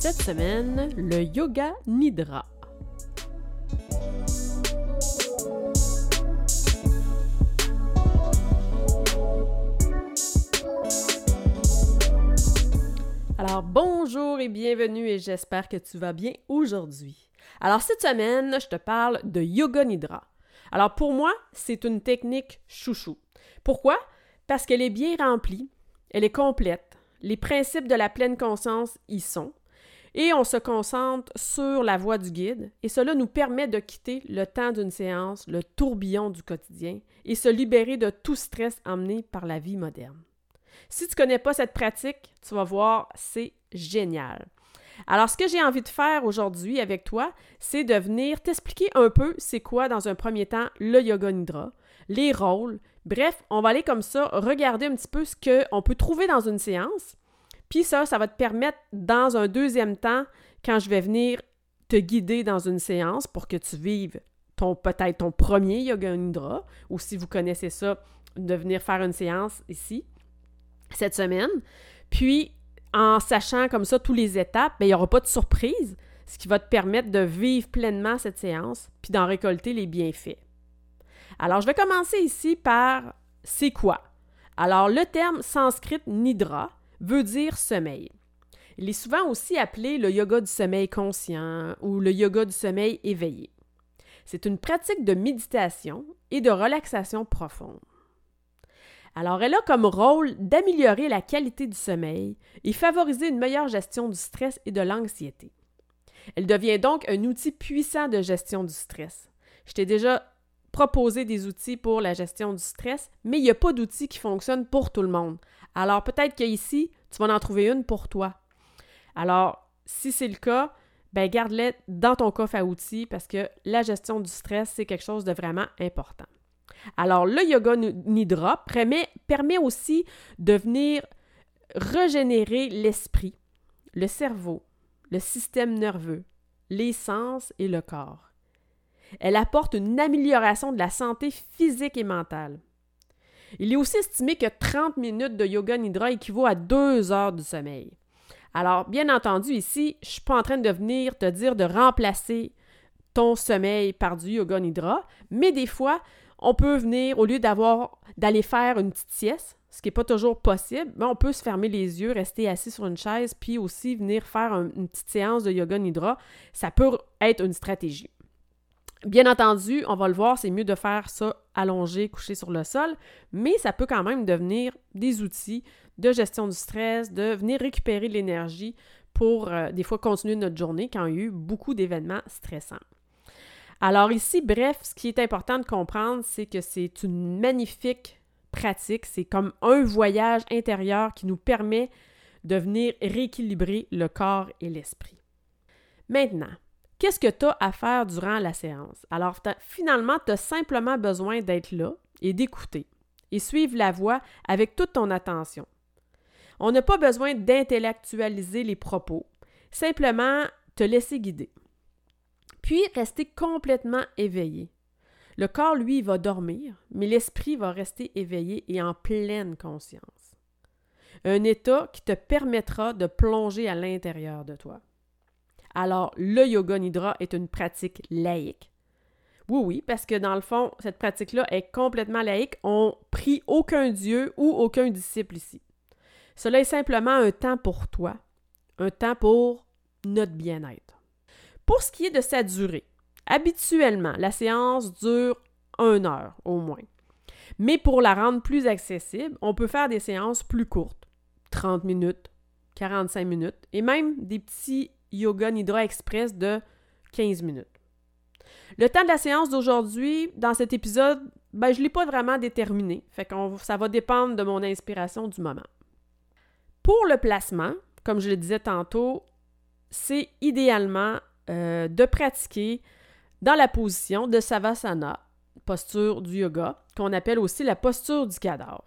Cette semaine, le yoga nidra. Alors bonjour et bienvenue et j'espère que tu vas bien aujourd'hui. Alors cette semaine, je te parle de yoga nidra. Alors pour moi, c'est une technique chouchou. Pourquoi? Parce qu'elle est bien remplie, elle est complète, les principes de la pleine conscience y sont, et on se concentre sur la voie du guide et cela nous permet de quitter le temps d'une séance, le tourbillon du quotidien et se libérer de tout stress emmené par la vie moderne. Si tu ne connais pas cette pratique, tu vas voir, c'est génial. Alors, ce que j'ai envie de faire aujourd'hui avec toi, c'est de venir t'expliquer un peu c'est quoi, dans un premier temps, le yoga nidra, les rôles. Bref, on va aller comme ça, regarder un petit peu ce qu'on peut trouver dans une séance puis ça, ça va te permettre, dans un deuxième temps, quand je vais venir te guider dans une séance pour que tu vives ton peut-être ton premier yoga nidra, ou si vous connaissez ça, de venir faire une séance ici cette semaine. Puis, en sachant comme ça tous les étapes, bien, il n'y aura pas de surprise, ce qui va te permettre de vivre pleinement cette séance, puis d'en récolter les bienfaits. Alors, je vais commencer ici par c'est quoi? Alors, le terme sanskrit nidra, veut dire sommeil. Il est souvent aussi appelé le yoga du sommeil conscient ou le yoga du sommeil éveillé. C'est une pratique de méditation et de relaxation profonde. Alors, elle a comme rôle d'améliorer la qualité du sommeil et favoriser une meilleure gestion du stress et de l'anxiété. Elle devient donc un outil puissant de gestion du stress. Je t'ai déjà proposé des outils pour la gestion du stress, mais il n'y a pas d'outils qui fonctionnent pour tout le monde. Alors peut-être qu'ici, tu vas en trouver une pour toi. Alors, si c'est le cas, ben garde-les dans ton coffre à outils parce que la gestion du stress, c'est quelque chose de vraiment important. Alors, le yoga nidra permet, permet aussi de venir régénérer l'esprit, le cerveau, le système nerveux, les sens et le corps. Elle apporte une amélioration de la santé physique et mentale. Il est aussi estimé que 30 minutes de yoga nidra équivaut à 2 heures de sommeil. Alors, bien entendu, ici, je ne suis pas en train de venir te dire de remplacer ton sommeil par du yoga nidra, mais des fois, on peut venir, au lieu d'aller faire une petite sieste, ce qui n'est pas toujours possible, mais on peut se fermer les yeux, rester assis sur une chaise, puis aussi venir faire une petite séance de yoga nidra. Ça peut être une stratégie. Bien entendu, on va le voir, c'est mieux de faire ça allongé, couché sur le sol, mais ça peut quand même devenir des outils de gestion du stress, de venir récupérer l'énergie pour euh, des fois continuer notre journée quand il y a eu beaucoup d'événements stressants. Alors ici, bref, ce qui est important de comprendre, c'est que c'est une magnifique pratique, c'est comme un voyage intérieur qui nous permet de venir rééquilibrer le corps et l'esprit. Maintenant, Qu'est-ce que tu as à faire durant la séance? Alors, finalement, tu as simplement besoin d'être là et d'écouter et suivre la voix avec toute ton attention. On n'a pas besoin d'intellectualiser les propos, simplement te laisser guider. Puis, rester complètement éveillé. Le corps, lui, va dormir, mais l'esprit va rester éveillé et en pleine conscience. Un état qui te permettra de plonger à l'intérieur de toi. Alors, le yoga nidra est une pratique laïque. Oui, oui, parce que dans le fond, cette pratique-là est complètement laïque. On prie aucun dieu ou aucun disciple ici. Cela est simplement un temps pour toi, un temps pour notre bien-être. Pour ce qui est de sa durée, habituellement, la séance dure une heure au moins. Mais pour la rendre plus accessible, on peut faire des séances plus courtes, 30 minutes, 45 minutes, et même des petits Yoga Nidra Express de 15 minutes. Le temps de la séance d'aujourd'hui, dans cet épisode, ben, je ne l'ai pas vraiment déterminé. Fait ça va dépendre de mon inspiration du moment. Pour le placement, comme je le disais tantôt, c'est idéalement euh, de pratiquer dans la position de Savasana, posture du yoga, qu'on appelle aussi la posture du cadavre.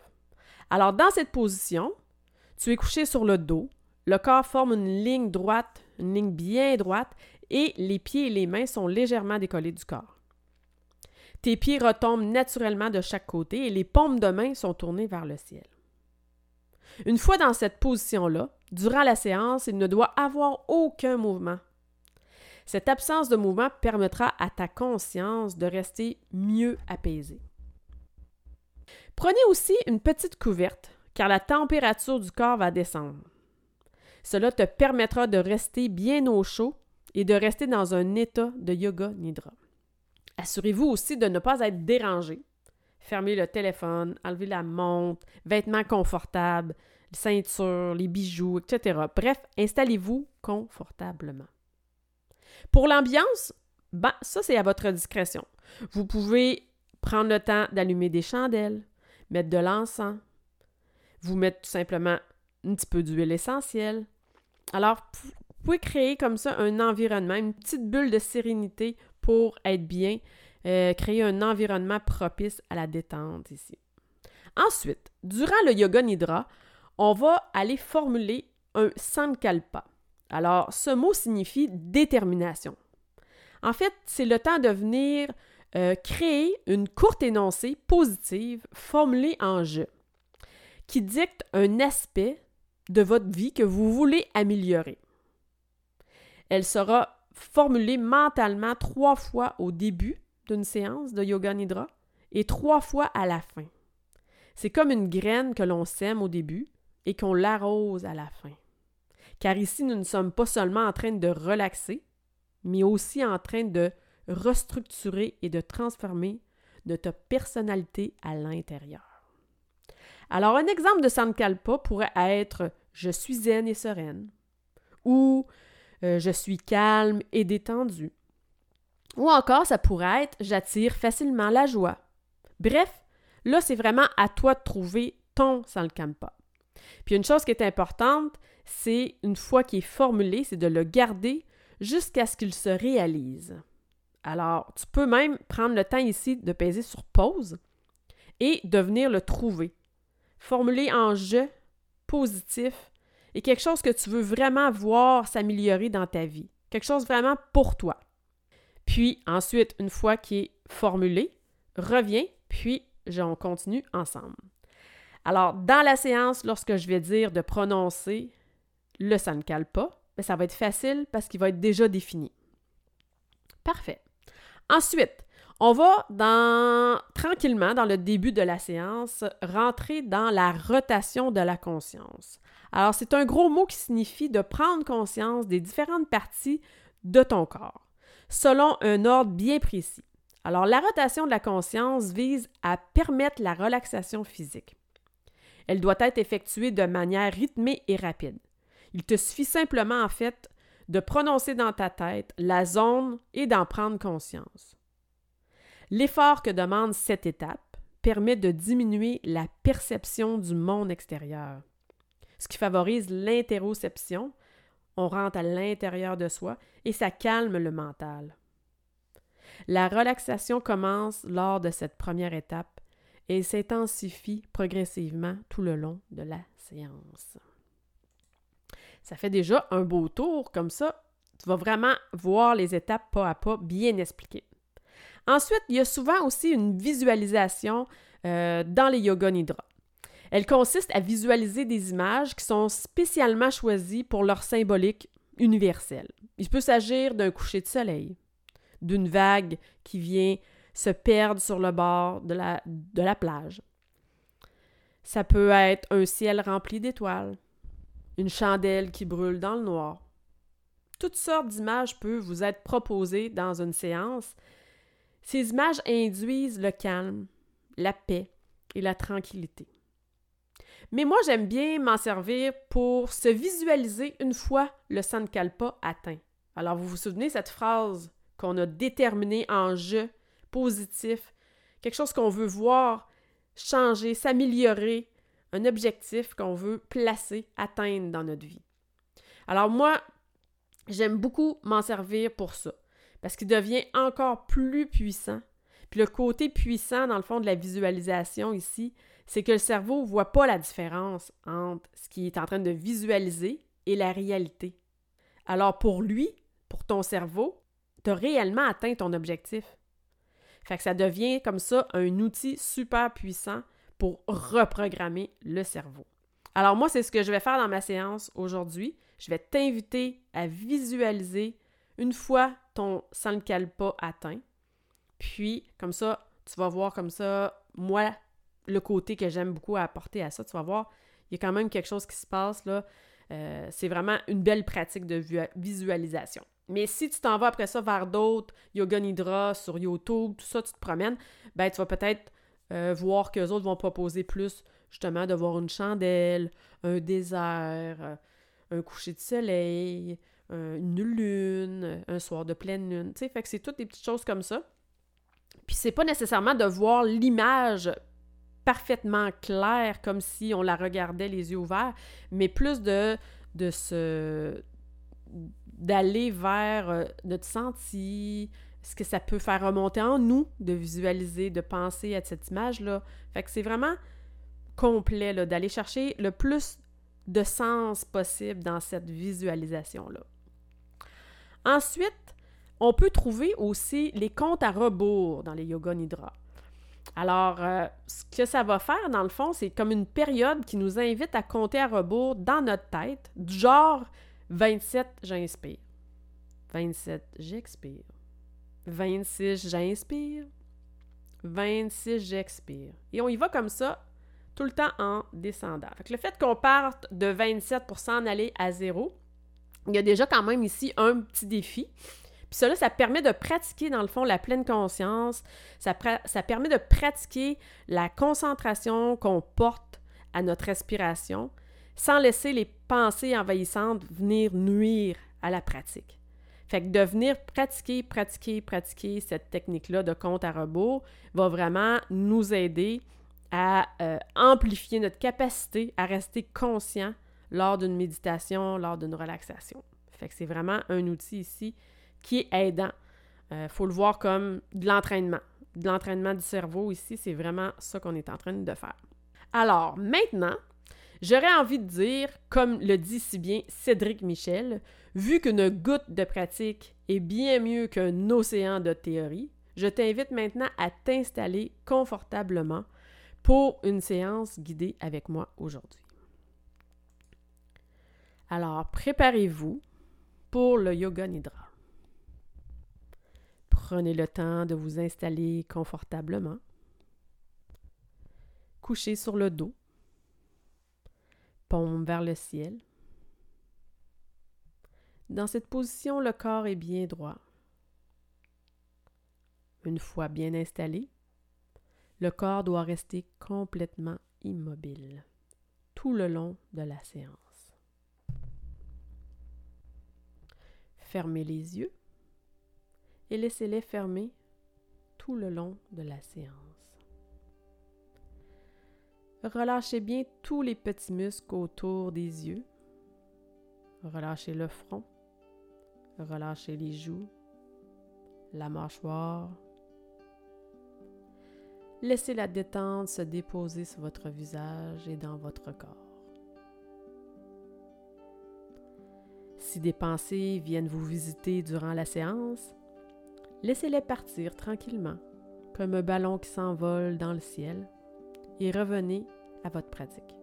Alors, dans cette position, tu es couché sur le dos, le corps forme une ligne droite, une ligne bien droite, et les pieds et les mains sont légèrement décollés du corps. Tes pieds retombent naturellement de chaque côté et les paumes de main sont tournées vers le ciel. Une fois dans cette position-là, durant la séance, il ne doit avoir aucun mouvement. Cette absence de mouvement permettra à ta conscience de rester mieux apaisée. Prenez aussi une petite couverte, car la température du corps va descendre. Cela te permettra de rester bien au chaud et de rester dans un état de yoga nidra. Assurez-vous aussi de ne pas être dérangé. Fermez le téléphone, enlevez la montre, vêtements confortables, ceinture, les bijoux, etc. Bref, installez-vous confortablement. Pour l'ambiance, ben, ça c'est à votre discrétion. Vous pouvez prendre le temps d'allumer des chandelles, mettre de l'encens, vous mettre tout simplement un petit peu d'huile essentielle. Alors, vous pouvez créer comme ça un environnement, une petite bulle de sérénité pour être bien, euh, créer un environnement propice à la détente ici. Ensuite, durant le yoga nidra, on va aller formuler un sankalpa. Alors, ce mot signifie détermination. En fait, c'est le temps de venir euh, créer une courte énoncée positive formulée en je, qui dicte un aspect de votre vie que vous voulez améliorer. Elle sera formulée mentalement trois fois au début d'une séance de yoga nidra et trois fois à la fin. C'est comme une graine que l'on sème au début et qu'on l'arrose à la fin. Car ici, nous ne sommes pas seulement en train de relaxer, mais aussi en train de restructurer et de transformer notre personnalité à l'intérieur. Alors, un exemple de Sankalpa pourrait être Je suis zen et sereine ou euh, Je suis calme et détendu. Ou encore, ça pourrait être J'attire facilement la joie. Bref, là, c'est vraiment à toi de trouver ton Sankalpa. Puis une chose qui est importante, c'est une fois qu'il est formulé, c'est de le garder jusqu'à ce qu'il se réalise. Alors, tu peux même prendre le temps ici de peser sur pause et de venir le trouver. Formuler en je positif et quelque chose que tu veux vraiment voir s'améliorer dans ta vie. Quelque chose vraiment pour toi. Puis ensuite, une fois qu'il est formulé, reviens, puis on continue ensemble. Alors, dans la séance, lorsque je vais dire de prononcer le sankalpa, ben, ça va être facile parce qu'il va être déjà défini. Parfait. Ensuite, on va tranquillement, dans le début de la séance, rentrer dans la rotation de la conscience. Alors, c'est un gros mot qui signifie de prendre conscience des différentes parties de ton corps, selon un ordre bien précis. Alors, la rotation de la conscience vise à permettre la relaxation physique. Elle doit être effectuée de manière rythmée et rapide. Il te suffit simplement, en fait, de prononcer dans ta tête la zone et d'en prendre conscience. L'effort que demande cette étape permet de diminuer la perception du monde extérieur, ce qui favorise l'interoception. On rentre à l'intérieur de soi et ça calme le mental. La relaxation commence lors de cette première étape et s'intensifie progressivement tout le long de la séance. Ça fait déjà un beau tour comme ça. Tu vas vraiment voir les étapes pas à pas bien expliquées. Ensuite, il y a souvent aussi une visualisation euh, dans les yoga nidra. Elle consiste à visualiser des images qui sont spécialement choisies pour leur symbolique universelle. Il peut s'agir d'un coucher de soleil, d'une vague qui vient se perdre sur le bord de la, de la plage. Ça peut être un ciel rempli d'étoiles, une chandelle qui brûle dans le noir. Toutes sortes d'images peuvent vous être proposées dans une séance. Ces images induisent le calme, la paix et la tranquillité. Mais moi, j'aime bien m'en servir pour se visualiser une fois le Sankalpa atteint. Alors, vous vous souvenez cette phrase qu'on a déterminée en je positif, quelque chose qu'on veut voir changer, s'améliorer un objectif qu'on veut placer, atteindre dans notre vie. Alors moi, j'aime beaucoup m'en servir pour ça, parce qu'il devient encore plus puissant. Puis le côté puissant, dans le fond, de la visualisation ici, c'est que le cerveau ne voit pas la différence entre ce qu'il est en train de visualiser et la réalité. Alors pour lui, pour ton cerveau, tu as réellement atteint ton objectif. Fait ça devient comme ça un outil super puissant pour reprogrammer le cerveau. Alors moi, c'est ce que je vais faire dans ma séance aujourd'hui. Je vais t'inviter à visualiser une fois ton sans pas atteint. Puis, comme ça, tu vas voir comme ça, moi, le côté que j'aime beaucoup apporter à ça. Tu vas voir, il y a quand même quelque chose qui se passe là. Euh, c'est vraiment une belle pratique de visualisation. Mais si tu t'en vas après ça vers d'autres, Yoga Nidra sur YouTube, tout ça, tu te promènes, ben tu vas peut-être euh, voir qu'eux autres vont proposer plus justement de voir une chandelle, un désert, euh, un coucher de soleil, une lune, un soir de pleine lune. Tu fait que c'est toutes des petites choses comme ça. Puis c'est pas nécessairement de voir l'image parfaitement claire comme si on la regardait les yeux ouverts, mais plus de, de se d'aller vers euh, notre senti, ce que ça peut faire remonter en nous, de visualiser, de penser à cette image-là. Fait que c'est vraiment complet, d'aller chercher le plus de sens possible dans cette visualisation-là. Ensuite, on peut trouver aussi les comptes à rebours dans les Yoga Nidra. Alors, euh, ce que ça va faire, dans le fond, c'est comme une période qui nous invite à compter à rebours dans notre tête, du genre 27, j'inspire. 27, j'expire. 26, j'inspire. 26, j'expire. Et on y va comme ça, tout le temps en descendant. Fait le fait qu'on parte de 27 pour s'en aller à zéro, il y a déjà quand même ici un petit défi. Puis cela, ça permet de pratiquer, dans le fond, la pleine conscience. Ça, permet de pratiquer la concentration qu'on porte à notre respiration sans laisser les pensées envahissantes venir nuire à la pratique. Fait que de venir pratiquer, pratiquer, pratiquer cette technique-là de compte à rebours va vraiment nous aider à euh, amplifier notre capacité à rester conscient lors d'une méditation, lors d'une relaxation. Fait que c'est vraiment un outil ici qui est aidant. Il euh, faut le voir comme de l'entraînement. De l'entraînement du cerveau ici, c'est vraiment ça qu'on est en train de faire. Alors, maintenant, J'aurais envie de dire, comme le dit si bien Cédric Michel, vu qu'une goutte de pratique est bien mieux qu'un océan de théorie, je t'invite maintenant à t'installer confortablement pour une séance guidée avec moi aujourd'hui. Alors, préparez-vous pour le Yoga Nidra. Prenez le temps de vous installer confortablement. Couchez sur le dos vers le ciel. Dans cette position, le corps est bien droit. Une fois bien installé, le corps doit rester complètement immobile tout le long de la séance. Fermez les yeux et laissez-les fermer tout le long de la séance. Relâchez bien tous les petits muscles autour des yeux. Relâchez le front. Relâchez les joues, la mâchoire. Laissez la détente se déposer sur votre visage et dans votre corps. Si des pensées viennent vous visiter durant la séance, laissez-les partir tranquillement, comme un ballon qui s'envole dans le ciel et revenez à votre pratique.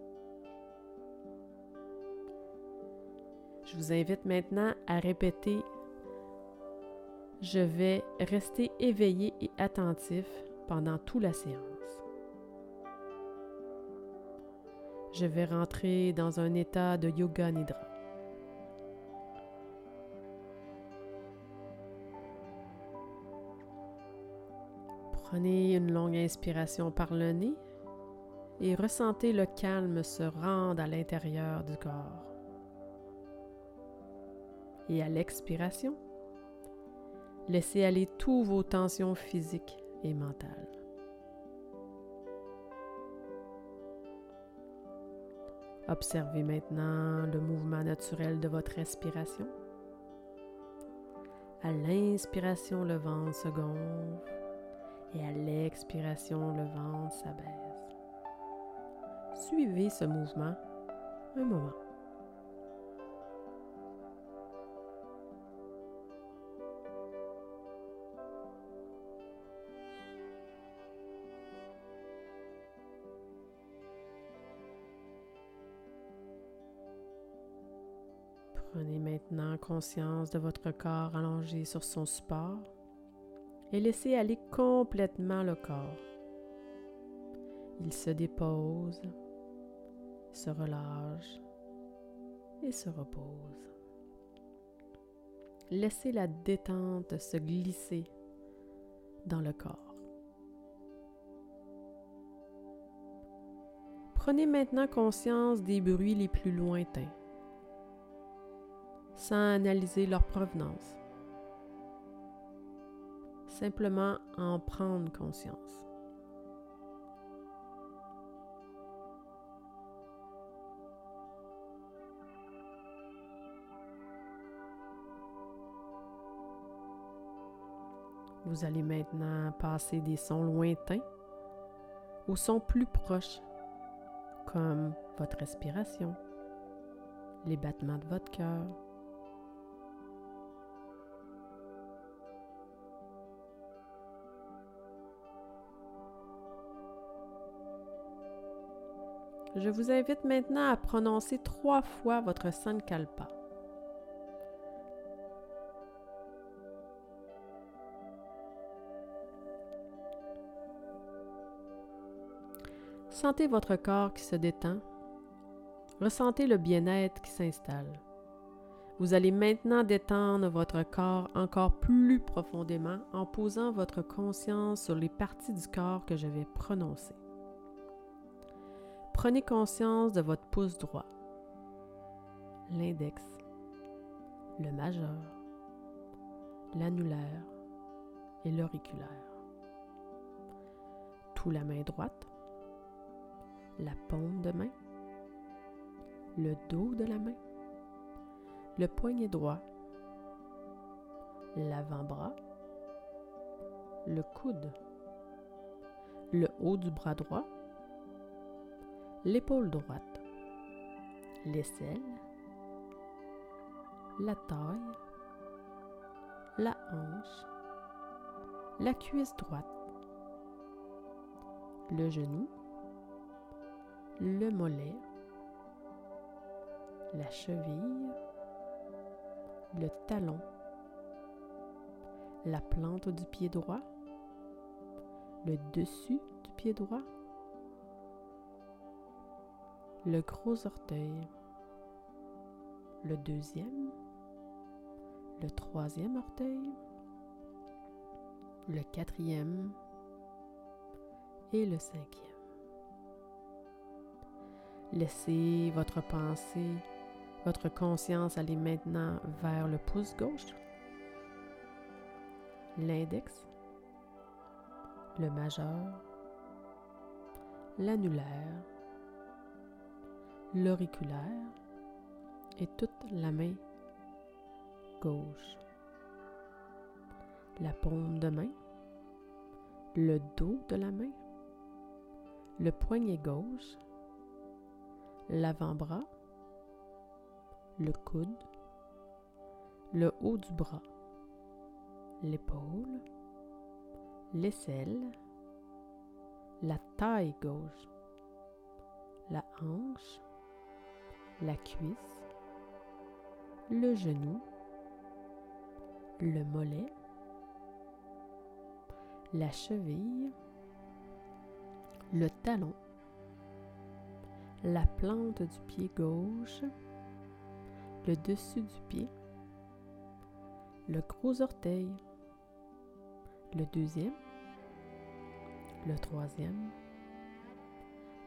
Je vous invite maintenant à répéter Je vais rester éveillé et attentif pendant toute la séance. Je vais rentrer dans un état de yoga nidra. Prenez une longue inspiration par le nez et ressentez le calme se rendre à l'intérieur du corps. Et à l'expiration, laissez aller toutes vos tensions physiques et mentales. Observez maintenant le mouvement naturel de votre respiration. À l'inspiration, le ventre se gonfle et à l'expiration, le ventre s'abaisse. Suivez ce mouvement un moment. Prenez maintenant conscience de votre corps allongé sur son support et laissez aller complètement le corps. Il se dépose, se relâche et se repose. Laissez la détente se glisser dans le corps. Prenez maintenant conscience des bruits les plus lointains sans analyser leur provenance. Simplement en prendre conscience. Vous allez maintenant passer des sons lointains aux sons plus proches, comme votre respiration, les battements de votre cœur, Je vous invite maintenant à prononcer trois fois votre Sankalpa. Sentez votre corps qui se détend. Ressentez le bien-être qui s'installe. Vous allez maintenant détendre votre corps encore plus profondément en posant votre conscience sur les parties du corps que je vais prononcer. Prenez conscience de votre pouce droit, l'index, le majeur, l'annulaire. Et l'auriculaire. Tout la main droite, la paume de main, le dos de la main, le poignet droit, l'avant-bras, le coude, le haut du bras droit, l'épaule droite, l'aisselle, la taille, la hanche, la cuisse droite, le genou, le mollet, la cheville, le talon, la plante du pied droit, le dessus du pied droit, le gros orteil, le deuxième, le troisième orteil, le quatrième. Et le cinquième. Laissez votre pensée, votre conscience aller maintenant vers le pouce gauche, l'index, le majeur, l'annulaire, l'auriculaire et toute la main gauche. La paume de main, le dos de la main, le poignet gauche, l'avant-bras, le coude, le haut du bras, l'épaule, l'aisselle, la taille gauche, la hanche, la cuisse, le genou, le mollet, la cheville, le talon, la plante du pied gauche, le dessus du pied, le gros orteil, le deuxième, le troisième,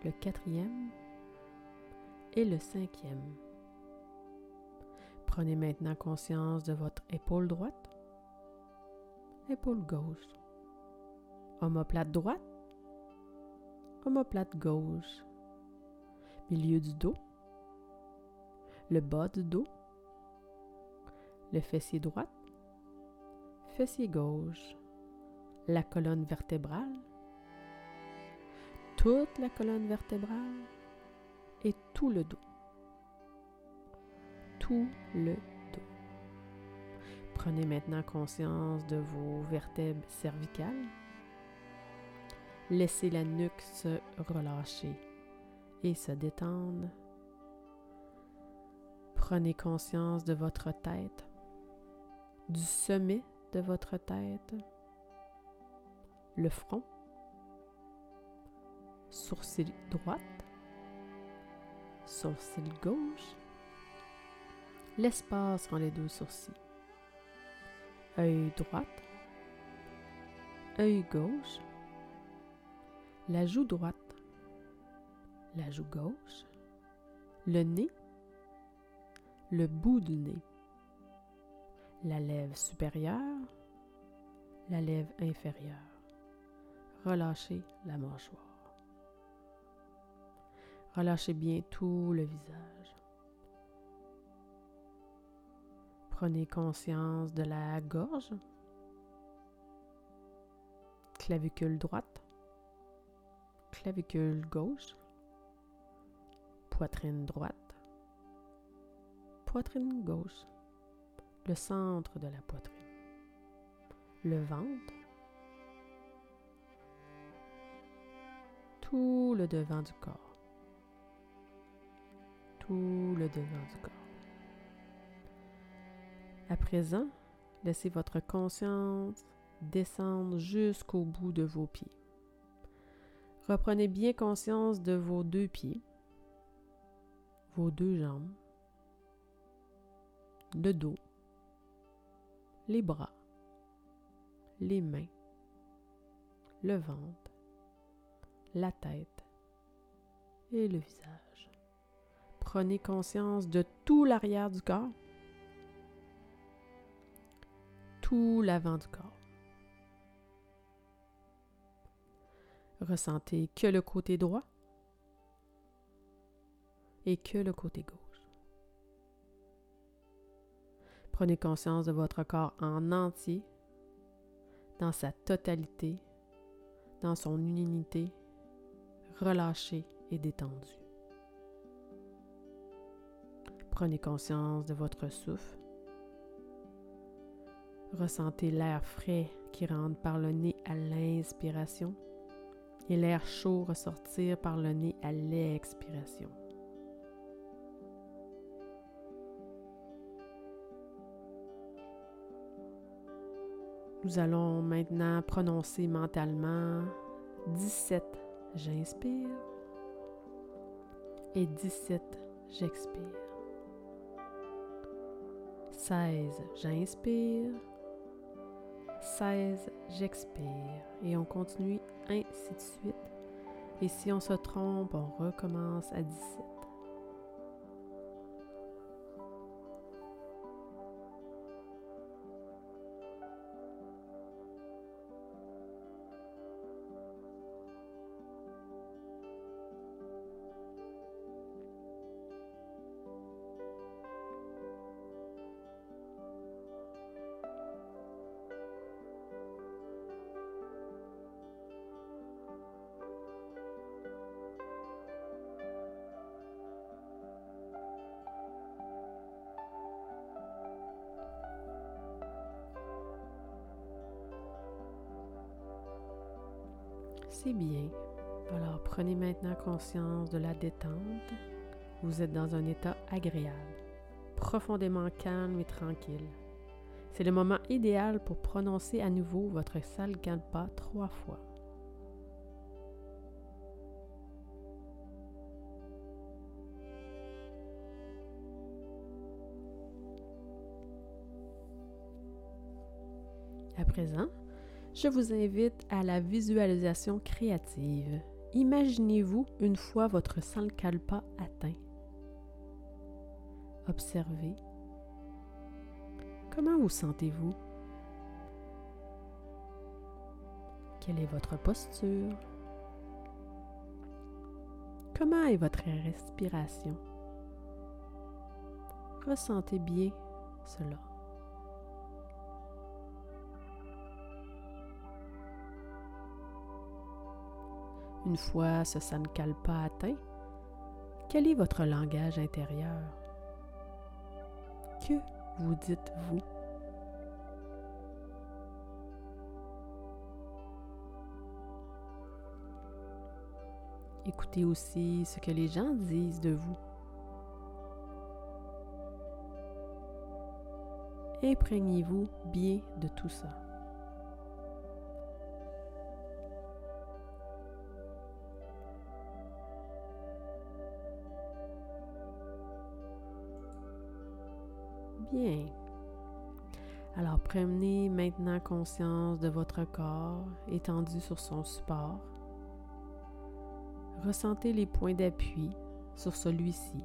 le quatrième, et le cinquième. Prenez maintenant conscience de votre épaule droite, épaule gauche, omoplate droite, omoplate gauche, milieu du dos, le bas du dos, le fessier droit, fessier gauche, la colonne vertébrale, toute la colonne vertébrale tout le dos. Tout le dos. Prenez maintenant conscience de vos vertèbres cervicales. Laissez la nuque se relâcher et se détendre. Prenez conscience de votre tête, du sommet de votre tête, le front, sourcil droite, sourcil gauche, l'espace entre les deux sourcils, œil droite, œil gauche, la joue droite, la joue gauche, le nez, le bout du nez, la lèvre supérieure, la lèvre inférieure. Relâchez la mâchoire. Relâchez bien tout le visage. Prenez conscience de la gorge, clavicule droite, clavicule gauche, poitrine droite, poitrine gauche, le centre de la poitrine, le ventre, tout le devant du corps, le devant du corps. À présent, laissez votre conscience descendre jusqu'au bout de vos pieds. Reprenez bien conscience de vos deux pieds, vos deux jambes, le dos, les bras, les mains, le ventre, la tête et le visage. Prenez conscience de tout l'arrière du corps, tout l'avant du corps. Ressentez que le côté droit et que le côté gauche. Prenez conscience de votre corps en entier, dans sa totalité, dans son unité, relâché et détendu. Prenez conscience de votre souffle. Ressentez l'air frais qui rentre par le nez à l'inspiration et l'air chaud ressortir par le nez à l'expiration. Nous allons maintenant prononcer mentalement 17, j'inspire et 17, j'expire. 16, j'inspire. 16, j'expire. Et on continue ainsi de suite. Et si on se trompe, on recommence à 17. C'est bien. Alors prenez maintenant conscience de la détente. Vous êtes dans un état agréable, profondément calme et tranquille. C'est le moment idéal pour prononcer à nouveau votre salkalpa trois fois. À présent, je vous invite à la visualisation créative. Imaginez-vous une fois votre sankalpa atteint. Observez. Comment vous sentez-vous? Quelle est votre posture? Comment est votre respiration? Ressentez bien cela. Une fois ce pas atteint, quel est votre langage intérieur? Que vous dites-vous? Écoutez aussi ce que les gens disent de vous. Imprégnez-vous bien de tout ça. Prenez maintenant conscience de votre corps étendu sur son support. Ressentez les points d'appui sur celui-ci,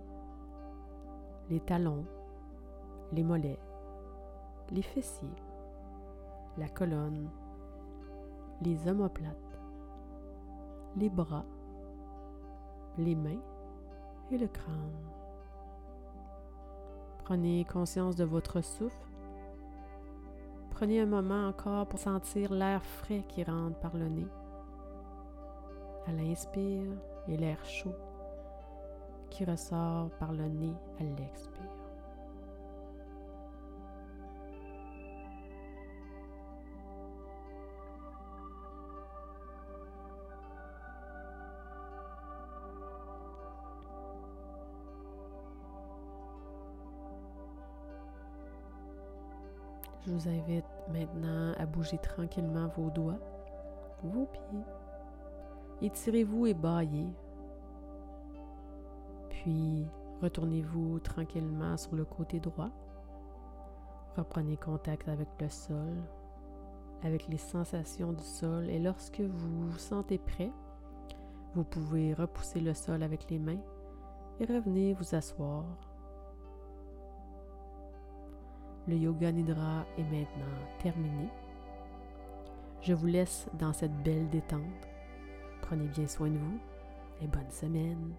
les talons, les mollets, les fessiers, la colonne, les omoplates, les bras, les mains et le crâne. Prenez conscience de votre souffle. Prenez un moment encore pour sentir l'air frais qui rentre par le nez. À l'inspire et l'air chaud qui ressort par le nez à l'expire. Je vous invite maintenant à bouger tranquillement vos doigts, vos pieds. Étirez-vous et baillez. Puis retournez-vous tranquillement sur le côté droit. Reprenez contact avec le sol, avec les sensations du sol et lorsque vous vous sentez prêt, vous pouvez repousser le sol avec les mains et revenez vous asseoir le yoga nidra est maintenant terminé. Je vous laisse dans cette belle détente. Prenez bien soin de vous et bonne semaine.